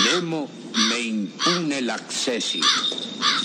Nemo me impune l'accessi.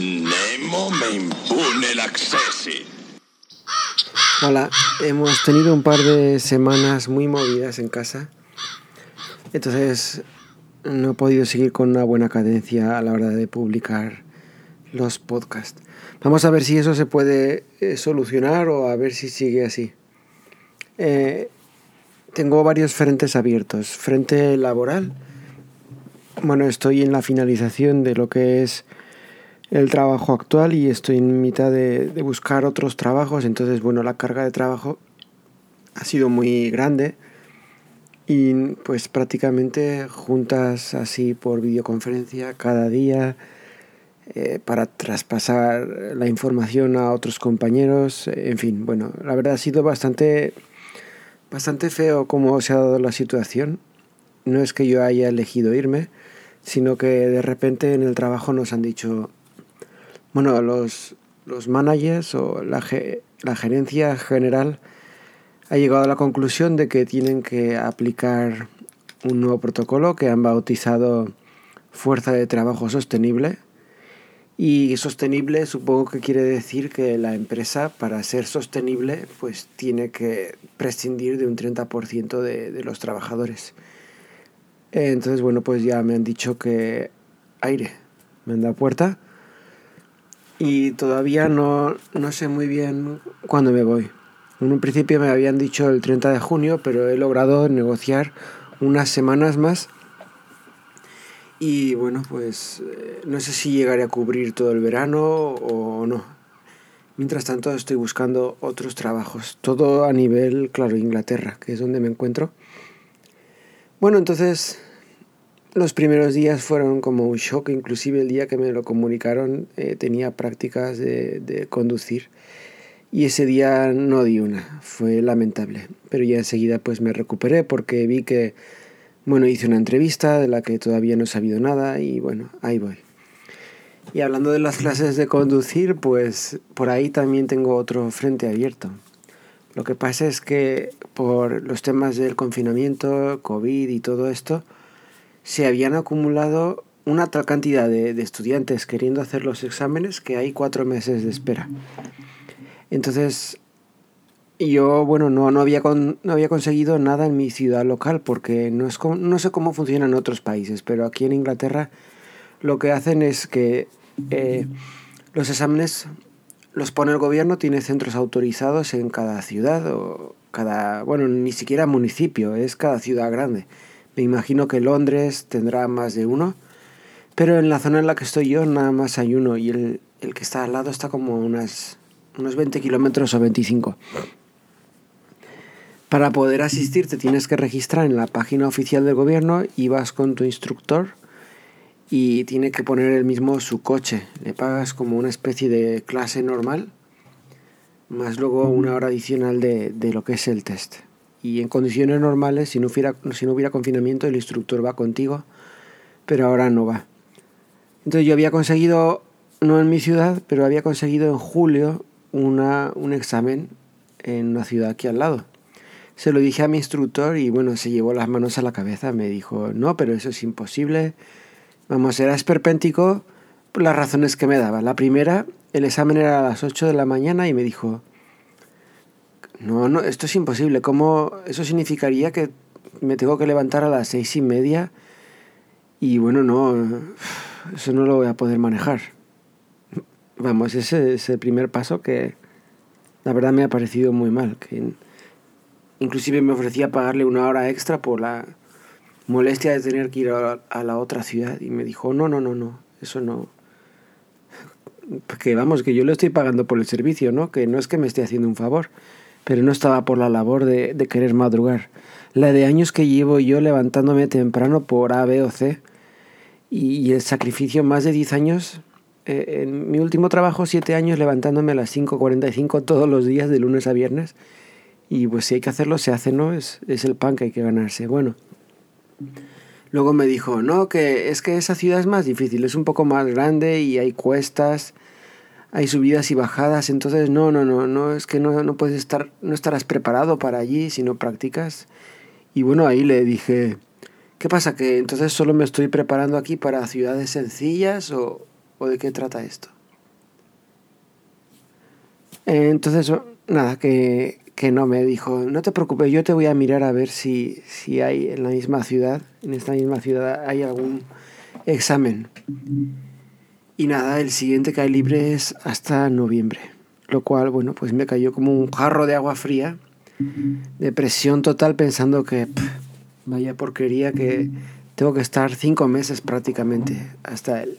Nemo me impune l'accessi. Hola, hemos tenido un par de semanas muy movidas en casa. Entonces no he podido seguir con una buena cadencia a la hora de publicar los podcasts. Vamos a ver si eso se puede eh, solucionar o a ver si sigue así. Eh, tengo varios frentes abiertos. Frente laboral bueno, estoy en la finalización de lo que es el trabajo actual y estoy en mitad de, buscar otros trabajos. Entonces, bueno, la carga de trabajo ha sido muy grande y pues prácticamente juntas así por videoconferencia cada día eh, para traspasar la información a otros compañeros. En fin, bueno, la verdad ha sido bastante, bastante feo cómo se ha dado la situación. No es que yo haya elegido irme, sino que de repente en el trabajo nos han dicho, bueno, los, los managers o la, la gerencia general ha llegado a la conclusión de que tienen que aplicar un nuevo protocolo que han bautizado Fuerza de Trabajo Sostenible. Y sostenible supongo que quiere decir que la empresa para ser sostenible pues tiene que prescindir de un 30% de, de los trabajadores. Entonces, bueno, pues ya me han dicho que aire, me han dado puerta. Y todavía no, no sé muy bien cuándo me voy. En un principio me habían dicho el 30 de junio, pero he logrado negociar unas semanas más. Y bueno, pues eh, no sé si llegaré a cubrir todo el verano o no. Mientras tanto estoy buscando otros trabajos, todo a nivel, claro, Inglaterra, que es donde me encuentro. Bueno, entonces los primeros días fueron como un shock, inclusive el día que me lo comunicaron eh, tenía prácticas de, de, conducir y ese día no di una, fue lamentable, pero ya enseguida pues me recuperé porque vi que, bueno, hice una entrevista de la que todavía no he sabido nada y bueno, ahí voy. Y hablando de las clases de conducir, pues por ahí también tengo otro frente abierto. Lo que pasa es que por los temas del confinamiento, COVID y todo esto, se habían acumulado una tal cantidad de, estudiantes queriendo hacer los exámenes que hay cuatro meses de espera. Entonces, yo, bueno, no, no, había, con, no había conseguido nada en mi ciudad local porque no, es como, no sé cómo funciona en otros países, pero aquí en Inglaterra lo que hacen es que eh, los exámenes los pone el gobierno, tiene centros autorizados en cada ciudad o cada, bueno, ni siquiera municipio, es cada ciudad grande. Me imagino que Londres tendrá más de uno, pero en la zona en la que estoy yo nada más hay uno y el, el que está al lado está como unas, unos 20 kilómetros o 25. Para poder asistir te tienes que registrar en la página oficial del gobierno y vas con tu instructor y tiene que poner el mismo su coche. Le pagas como una especie de clase normal, más luego una hora adicional de, de lo que es el test. Y en condiciones normales, si no, hubiera, si no hubiera confinamiento, el instructor va contigo, pero ahora no va. Entonces yo había conseguido, no en mi ciudad, pero había conseguido en julio una, un examen en una ciudad aquí al lado. Se lo dije a mi instructor y bueno, se llevó las manos a la cabeza. Me dijo, no, pero eso es imposible Vamos, era esperpéntico por las razones que me daba. La primera, el examen era a las 8 de la mañana y me dijo, no, no, esto es imposible. ¿Cómo eso significaría que me tengo que levantar a las seis y media? Y bueno, no, eso no lo voy a poder manejar. Vamos, ese es el primer paso que la verdad me ha parecido muy mal. Que inclusive me ofrecía pagarle una hora extra por la molestia de tener que ir a, la otra ciudad y me dijo, no, no, no, no, eso no. Que vamos, que yo le estoy pagando por el servicio, ¿no? Que no es que me esté haciendo un favor, pero no estaba por la labor de, querer madrugar. La de años que llevo yo levantándome temprano por A, B o C y, el sacrificio más de 10 años, eh, en mi último trabajo 7 años levantándome a las 5.45 todos los días de lunes a viernes y pues si hay que hacerlo se hace, ¿no? Es, es el pan que hay que ganarse. Bueno. Luego me dijo, no, que es que esa ciudad es más difícil, es un poco más grande y hay cuestas, hay subidas y bajadas, entonces no, no, no, no, es que no, no puedes estar, no estarás preparado para allí si no practicas. Y bueno, ahí le dije ¿Qué pasa? ¿Que entonces solo me estoy preparando aquí para ciudades sencillas o, o de qué trata esto? Entonces, nada, que, que, no me dijo, no te preocupes, yo te voy a mirar a ver si, si hay en la misma ciudad, en esta misma ciudad hay algún examen. Y nada, el siguiente que hay libre es hasta noviembre. Lo cual, bueno, pues me cayó como un jarro de agua fría, depresión total pensando que vaya porquería que tengo que estar cinco meses prácticamente, hasta el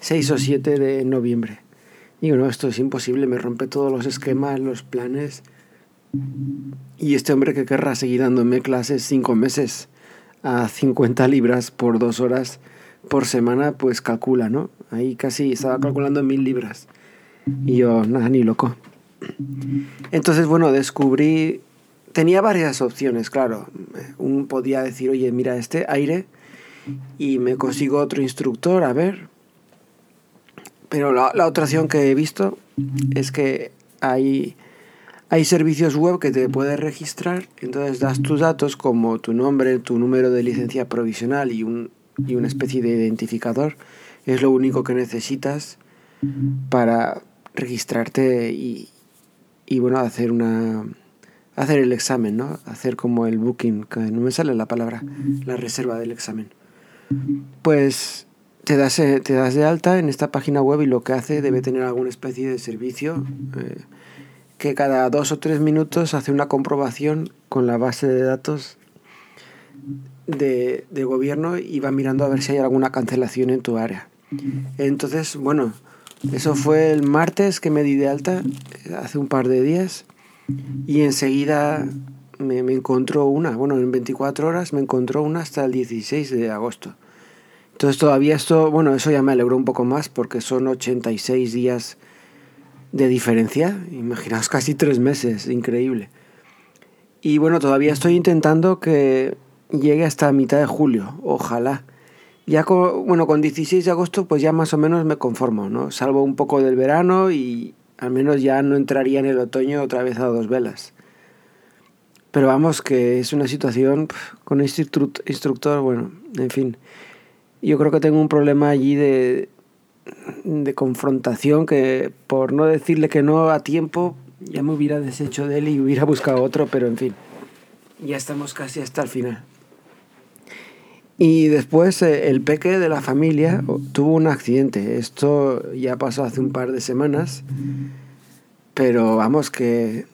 6 o 7 de noviembre. Digo, no, esto es imposible, me rompe todos los esquemas, los planes. Y este hombre que querrá seguir dándome clases cinco meses a 50 libras por dos horas por semana, pues calcula, ¿no? Ahí casi estaba calculando mil libras. Y yo, nada, ni loco. Entonces, bueno, descubrí... Tenía varias opciones, claro. Un podía decir, oye, mira este aire y me consigo otro instructor, a ver, pero la, otra opción que he visto es que hay, hay servicios web que te puedes registrar, entonces das tus datos como tu nombre, tu número de licencia provisional y, un, y una especie de identificador. Es lo único que necesitas para registrarte y, y bueno, hacer una hacer el examen, ¿no? Hacer como el booking, que no me sale la palabra, la reserva del examen. Pues te das, eh, te das de alta en esta página web y lo que hace debe tener alguna especie de servicio eh, que cada dos o tres minutos hace una comprobación con la base de datos de, gobierno y va mirando a ver si hay alguna cancelación en tu área. Entonces, bueno, eso fue el martes que me di de alta, hace un par de días, y enseguida me, me encontró una, bueno, en 24 horas me encontró una hasta el 16 de agosto. Entonces todavía esto, bueno, eso ya me alegró un poco más porque son 86 días de diferencia. Imaginaos casi tres meses, increíble. Y bueno, todavía estoy intentando que llegue hasta mitad de julio, ojalá. Ya con, bueno, con 16 de agosto pues ya más o menos me conformo, ¿no? Salvo un poco del verano y al menos ya no entraría en el otoño otra vez a dos velas. Pero vamos, que es una situación con instructor, bueno, en fin yo creo que tengo un problema allí de, de confrontación que por no decirle que no a tiempo ya me hubiera deshecho de él y hubiera buscado otro, pero en fin, ya estamos casi hasta el final. Y después eh, el peque de la familia tuvo un accidente. Esto ya pasó hace un par de semanas, pero vamos que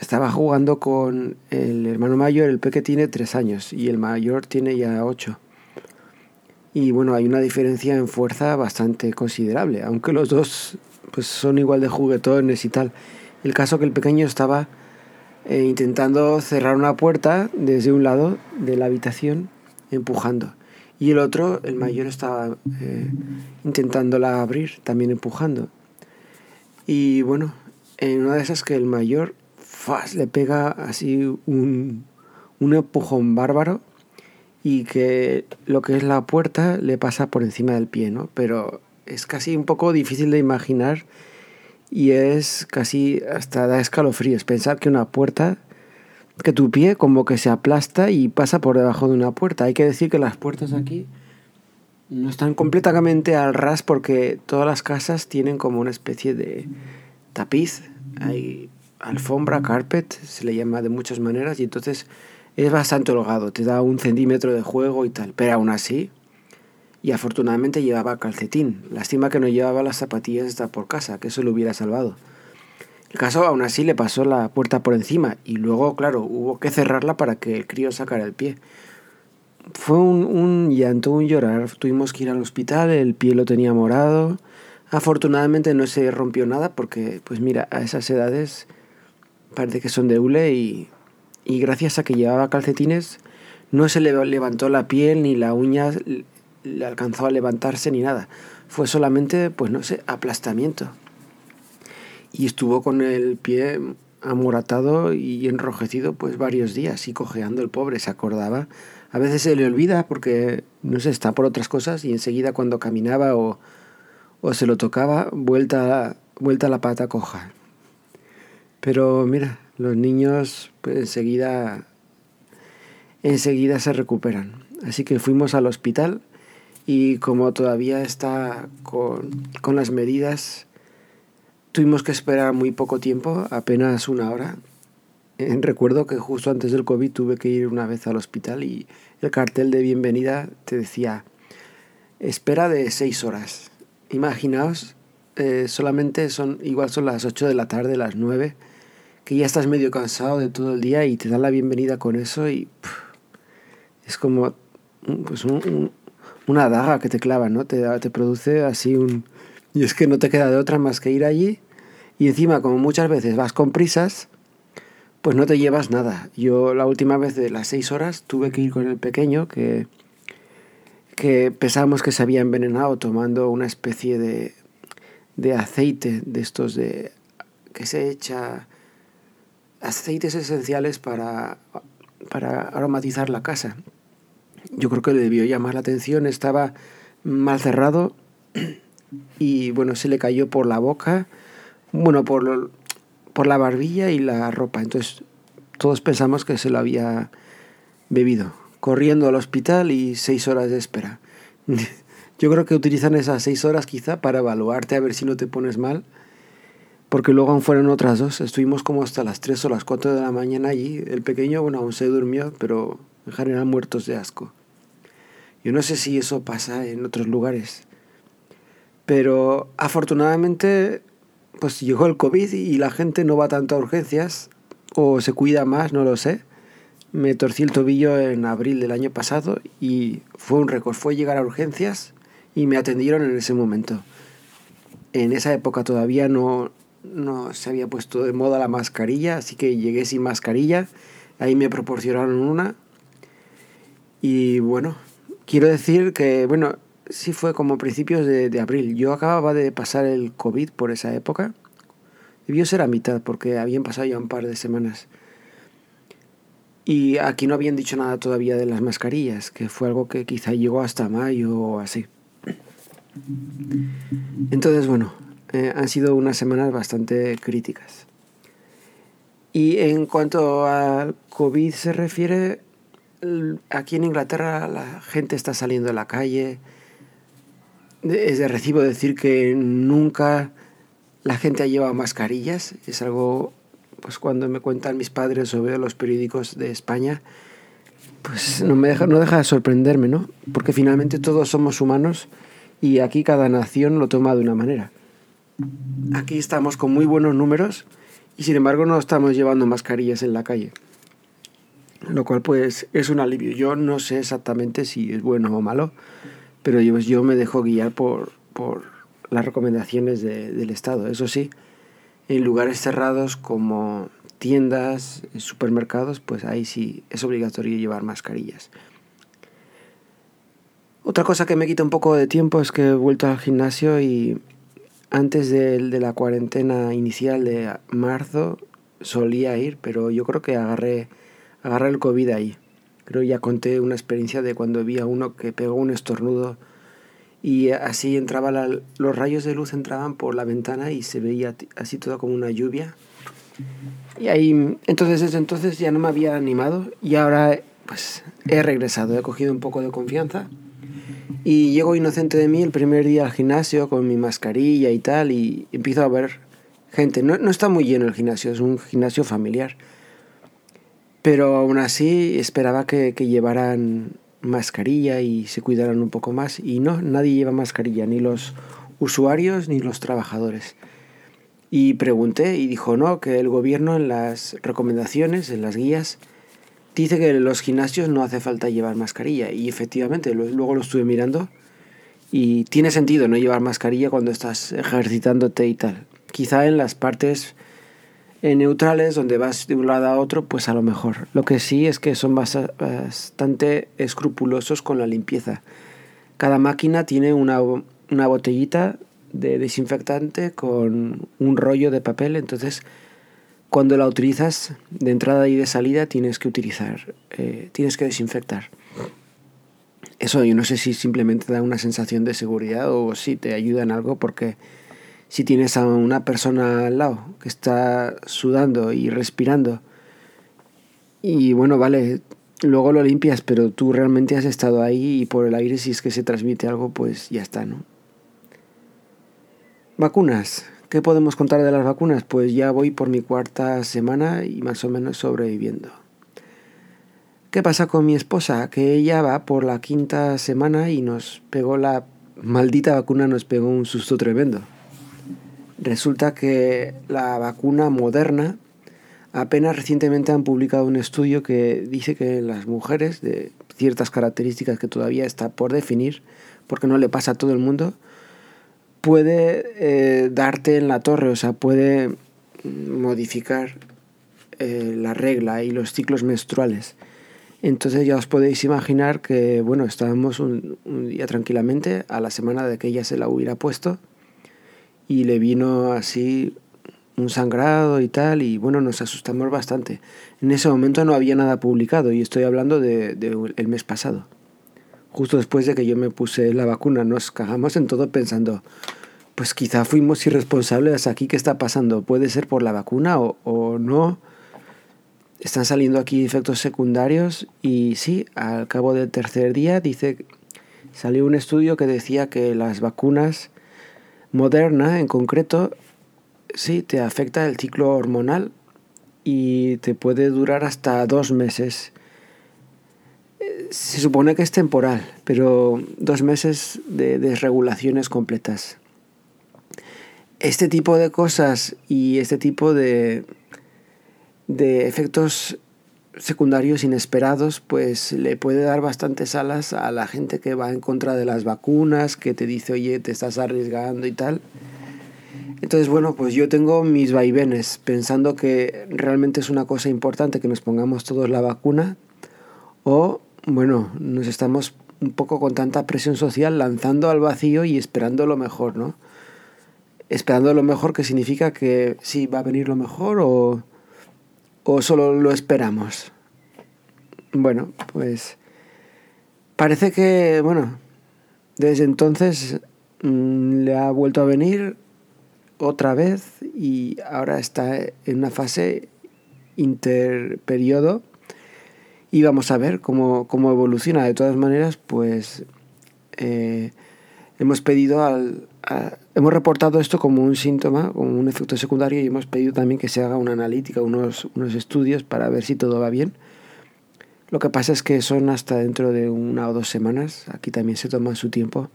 estaba jugando con el hermano mayor, el peque tiene tres años y el mayor tiene ya ocho. Y bueno, hay una diferencia en fuerza bastante considerable, aunque los dos pues son igual de juguetones y tal. El caso que el pequeño estaba eh, intentando cerrar una puerta desde un lado de la habitación, empujando. Y el otro, el mayor, estaba eh, intentándola abrir, también empujando. Y bueno, en una de esas que el mayor le pega así un, un empujón bárbaro y que lo que es la puerta le pasa por encima del pie, ¿no? Pero es casi un poco difícil de imaginar y es casi hasta da escalofríos pensar que una puerta que tu pie como que se aplasta y pasa por debajo de una puerta. Hay que decir que las puertas aquí no están completamente al ras porque todas las casas tienen como una especie de tapiz, hay alfombra, carpet, se le llama de muchas maneras y entonces es bastante holgado, te da un centímetro de juego y tal, pero aún así, y afortunadamente llevaba calcetín. Lástima que no llevaba las zapatillas hasta por casa, que eso lo hubiera salvado. El caso aún así le pasó la puerta por encima y luego, claro, hubo que cerrarla para que el crío sacara el pie. Fue un, un llanto, un llorar. Tuvimos que ir al hospital, el pie lo tenía morado. Afortunadamente no se rompió nada porque, pues mira, a esas edades parece que son de hule y y gracias a que llevaba calcetines no se le levantó la piel ni la uña le alcanzó a levantarse ni nada. Fue solamente, pues no sé, aplastamiento. Y estuvo con el pie amoratado y enrojecido pues varios días y cojeando el pobre, se acordaba. A veces se le olvida porque, no sé, está por otras cosas y enseguida cuando caminaba o, o se lo tocaba, vuelta, vuelta la pata coja. Pero mira, los niños pues enseguida enseguida se recuperan. Así que fuimos al hospital y como todavía está con, con las medidas, tuvimos que esperar muy poco tiempo, apenas una hora. Eh, recuerdo que justo antes del COVID tuve que ir una vez al hospital y el cartel de bienvenida te decía espera de seis horas. Imaginaos, eh, solamente son, igual son las 8 de la tarde, las 9, que ya estás medio cansado de todo el día y te dan la bienvenida con eso y es como pues una daga que te clava, ¿no? Te, te produce así un... Y es que no te queda de otra más que ir allí y encima como muchas veces vas con prisas, pues no te llevas nada. Yo la última vez de las seis horas tuve que ir con el pequeño que que pensábamos que se había envenenado tomando una especie de, de aceite de estos de que se echa aceites esenciales para, para aromatizar la casa. Yo creo que le debió llamar la atención, estaba mal cerrado y bueno, se le cayó por la boca, bueno, por, por la barbilla y la ropa. Entonces todos pensamos que se lo había bebido corriendo al hospital y seis horas de espera. Yo creo que utilizan esas seis horas quizá para evaluarte a ver si no te pones mal, porque luego fueron otras dos. Estuvimos como hasta las tres o las cuatro de la mañana allí. El pequeño, bueno, aún se durmió, pero en general muertos de asco. Yo no sé si eso pasa en otros lugares, pero afortunadamente pues llegó el COVID y la gente no va tanto a urgencias o se cuida más, no lo sé me torcí el tobillo en abril del año pasado y fue un récord. Fue llegar a urgencias y me atendieron en ese momento. En esa época todavía no, no se había puesto de moda la mascarilla, así que llegué sin mascarilla. Ahí me proporcionaron una. Y bueno, quiero decir que, bueno, sí fue como principios de, de abril. Yo acababa de pasar el COVID por esa época. Debió ser a mitad porque habían pasado ya un par de semanas. Y aquí no habían dicho nada todavía de las mascarillas, que fue algo que quizá llegó hasta mayo o así. Entonces, bueno, eh, han sido unas semanas bastante críticas. Y en cuanto al COVID se refiere, aquí en Inglaterra la gente está saliendo a la calle. Es de recibo decir que nunca la gente ha llevado mascarillas. Es algo pues cuando me cuentan mis padres o veo los periódicos de España, pues no, me deja, no deja de sorprenderme, ¿no? Porque finalmente todos somos humanos y aquí cada nación lo toma de una manera. Aquí estamos con muy buenos números y sin embargo no estamos llevando mascarillas en la calle. Lo cual pues es un alivio. Yo no sé exactamente si es bueno o malo, pero yo, yo me dejo guiar por, las recomendaciones de, del Estado. Eso sí, en lugares cerrados como tiendas, supermercados, pues ahí sí es obligatorio llevar mascarillas. Otra cosa que me quita un poco de tiempo es que he vuelto al gimnasio y antes de, de la cuarentena inicial de marzo solía ir, pero yo creo que agarré, agarré el COVID ahí. Creo que ya conté una experiencia de cuando vi a uno que pegó un estornudo y así entraba los rayos de luz entraban por la ventana y se veía así todo como una lluvia. Y ahí, entonces desde entonces ya no me había animado y ahora pues he regresado, he cogido un poco de confianza y llego inocente de mí el primer día al gimnasio con mi mascarilla y tal y empiezo a ver gente. No, no está muy lleno el gimnasio, es un gimnasio familiar. Pero aún así esperaba que, que llevaran mascarilla y se cuidaran un poco más. Y no, nadie lleva mascarilla, ni los usuarios ni los trabajadores. Y pregunté y dijo no, que el gobierno en las recomendaciones, en las guías, dice que en los gimnasios no hace falta llevar mascarilla. Y efectivamente, luego lo estuve mirando y tiene sentido no llevar mascarilla cuando estás ejercitándote y tal. Quizá en las partes neutrales donde vas de un lado a otro, pues a lo mejor. Lo que sí es que son bastante escrupulosos con la limpieza. Cada máquina tiene una, una botellita de desinfectante con un rollo de papel, entonces cuando la utilizas de entrada y de salida tienes que utilizar, eh, tienes que desinfectar. Eso yo no sé si simplemente da una sensación de seguridad o si te ayuda en algo porque si tienes a una persona al lado que está sudando y respirando, y bueno, vale, luego lo limpias, pero tú realmente has estado ahí y por el aire si es que se transmite algo, pues ya está, ¿no? Vacunas. ¿Qué podemos contar de las vacunas? Pues ya voy por mi cuarta semana y más o menos sobreviviendo. ¿Qué pasa con mi esposa? Que ella va por la quinta semana y nos pegó la maldita vacuna, nos pegó un susto tremendo. Resulta que la vacuna moderna, apenas recientemente han publicado un estudio que dice que las mujeres de ciertas características que todavía está por definir, porque no le pasa a todo el mundo, puede eh, darte en la torre, o sea, puede modificar eh, la regla y los ciclos menstruales. Entonces ya os podéis imaginar que, bueno, estábamos un, día tranquilamente a la semana de que ella se la hubiera puesto y le vino así un sangrado y tal y bueno, nos asustamos bastante. En ese momento no había nada publicado y estoy hablando del de, mes pasado. Justo después de que yo me puse la vacuna, nos cagamos en todo pensando, pues quizá fuimos irresponsables aquí, ¿qué está pasando? ¿Puede ser por la vacuna o, o no? están saliendo aquí efectos secundarios y sí, al cabo del tercer día dice salió un estudio que decía que las vacunas modernas en concreto sí te afecta el ciclo hormonal y te puede durar hasta dos meses. Se supone que es temporal, pero dos meses de desregulaciones completas. Este tipo de cosas y este tipo de de efectos secundarios inesperados, pues le puede dar bastantes alas a la gente que va en contra de las vacunas, que te dice, oye, te estás arriesgando y tal. Entonces, bueno, pues yo tengo mis vaivenes, pensando que realmente es una cosa importante que nos pongamos todos la vacuna, o, bueno, nos estamos un poco con tanta presión social lanzando al vacío y esperando lo mejor, ¿no? Esperando lo mejor que significa que sí, va a venir lo mejor o o solo lo esperamos? Bueno, pues parece que, bueno, desde entonces mm, le ha vuelto a venir otra vez y ahora está en una fase interperiodo y vamos a ver cómo, cómo evoluciona. De todas maneras, pues eh, hemos pedido al, hemos reportado esto como un síntoma, como un efecto secundario y hemos pedido también que se haga una analítica, unos, unos estudios para ver si todo va bien. Lo que pasa es que son hasta dentro de una o dos semanas, aquí también se toma su tiempo.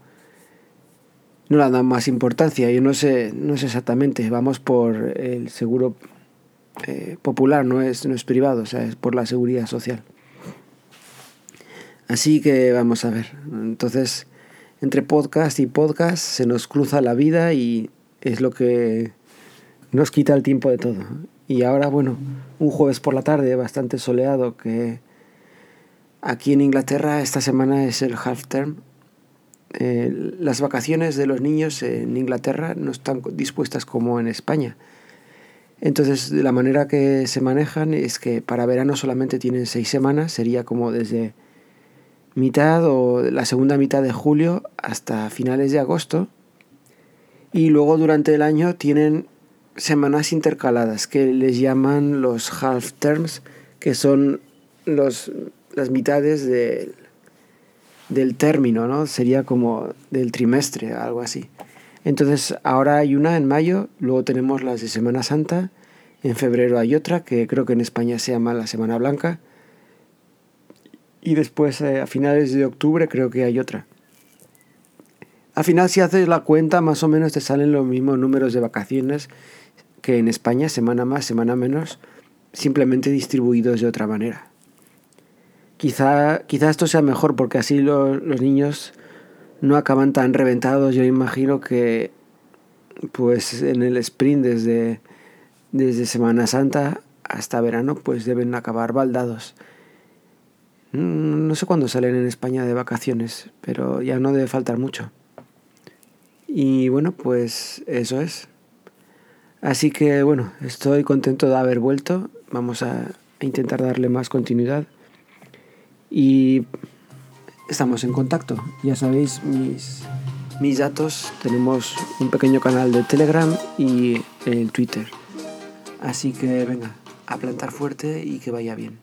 No le dan más importancia, yo no sé, no sé exactamente, vamos por el seguro eh, popular, no es, no es privado, o sea, es por la seguridad social. Así que vamos a ver. Entonces, entre podcast y podcast se nos cruza la vida y es lo que nos quita el tiempo de todo. Y ahora, bueno, un jueves por la tarde bastante soleado que aquí en Inglaterra esta semana es el half term. Las vacaciones de los niños en Inglaterra no están dispuestas como en España. Entonces, de la manera que se manejan es que para verano solamente tienen seis semanas, sería como desde mitad o la segunda mitad de julio hasta finales de agosto. Y luego durante el año tienen semanas intercaladas que les llaman los half terms, que son los, las mitades del, del término, ¿no? Sería como del trimestre, algo así. Entonces ahora hay una en mayo, luego tenemos las de Semana Santa, en febrero hay otra que creo que en España se llama la Semana Blanca y después eh, a finales de octubre creo que hay otra. Al final si haces la cuenta más o menos te salen los mismos números de vacaciones que en España, semana más, semana menos, simplemente distribuidos de otra manera. Quizá, quizá esto sea mejor porque así los niños no acaban tan reventados. Yo imagino que pues en el sprint desde, desde Semana Santa hasta verano pues deben acabar baldados. Mm, no sé cuándo salen en España de vacaciones, pero ya no debe faltar mucho. Y bueno, pues eso es. Así que bueno, estoy contento de haber vuelto. Vamos a intentar darle más continuidad. Y estamos en contacto. Ya sabéis mis, mis datos. Tenemos un pequeño canal de Telegram y el Twitter. Así que venga, a plantar fuerte y que vaya bien.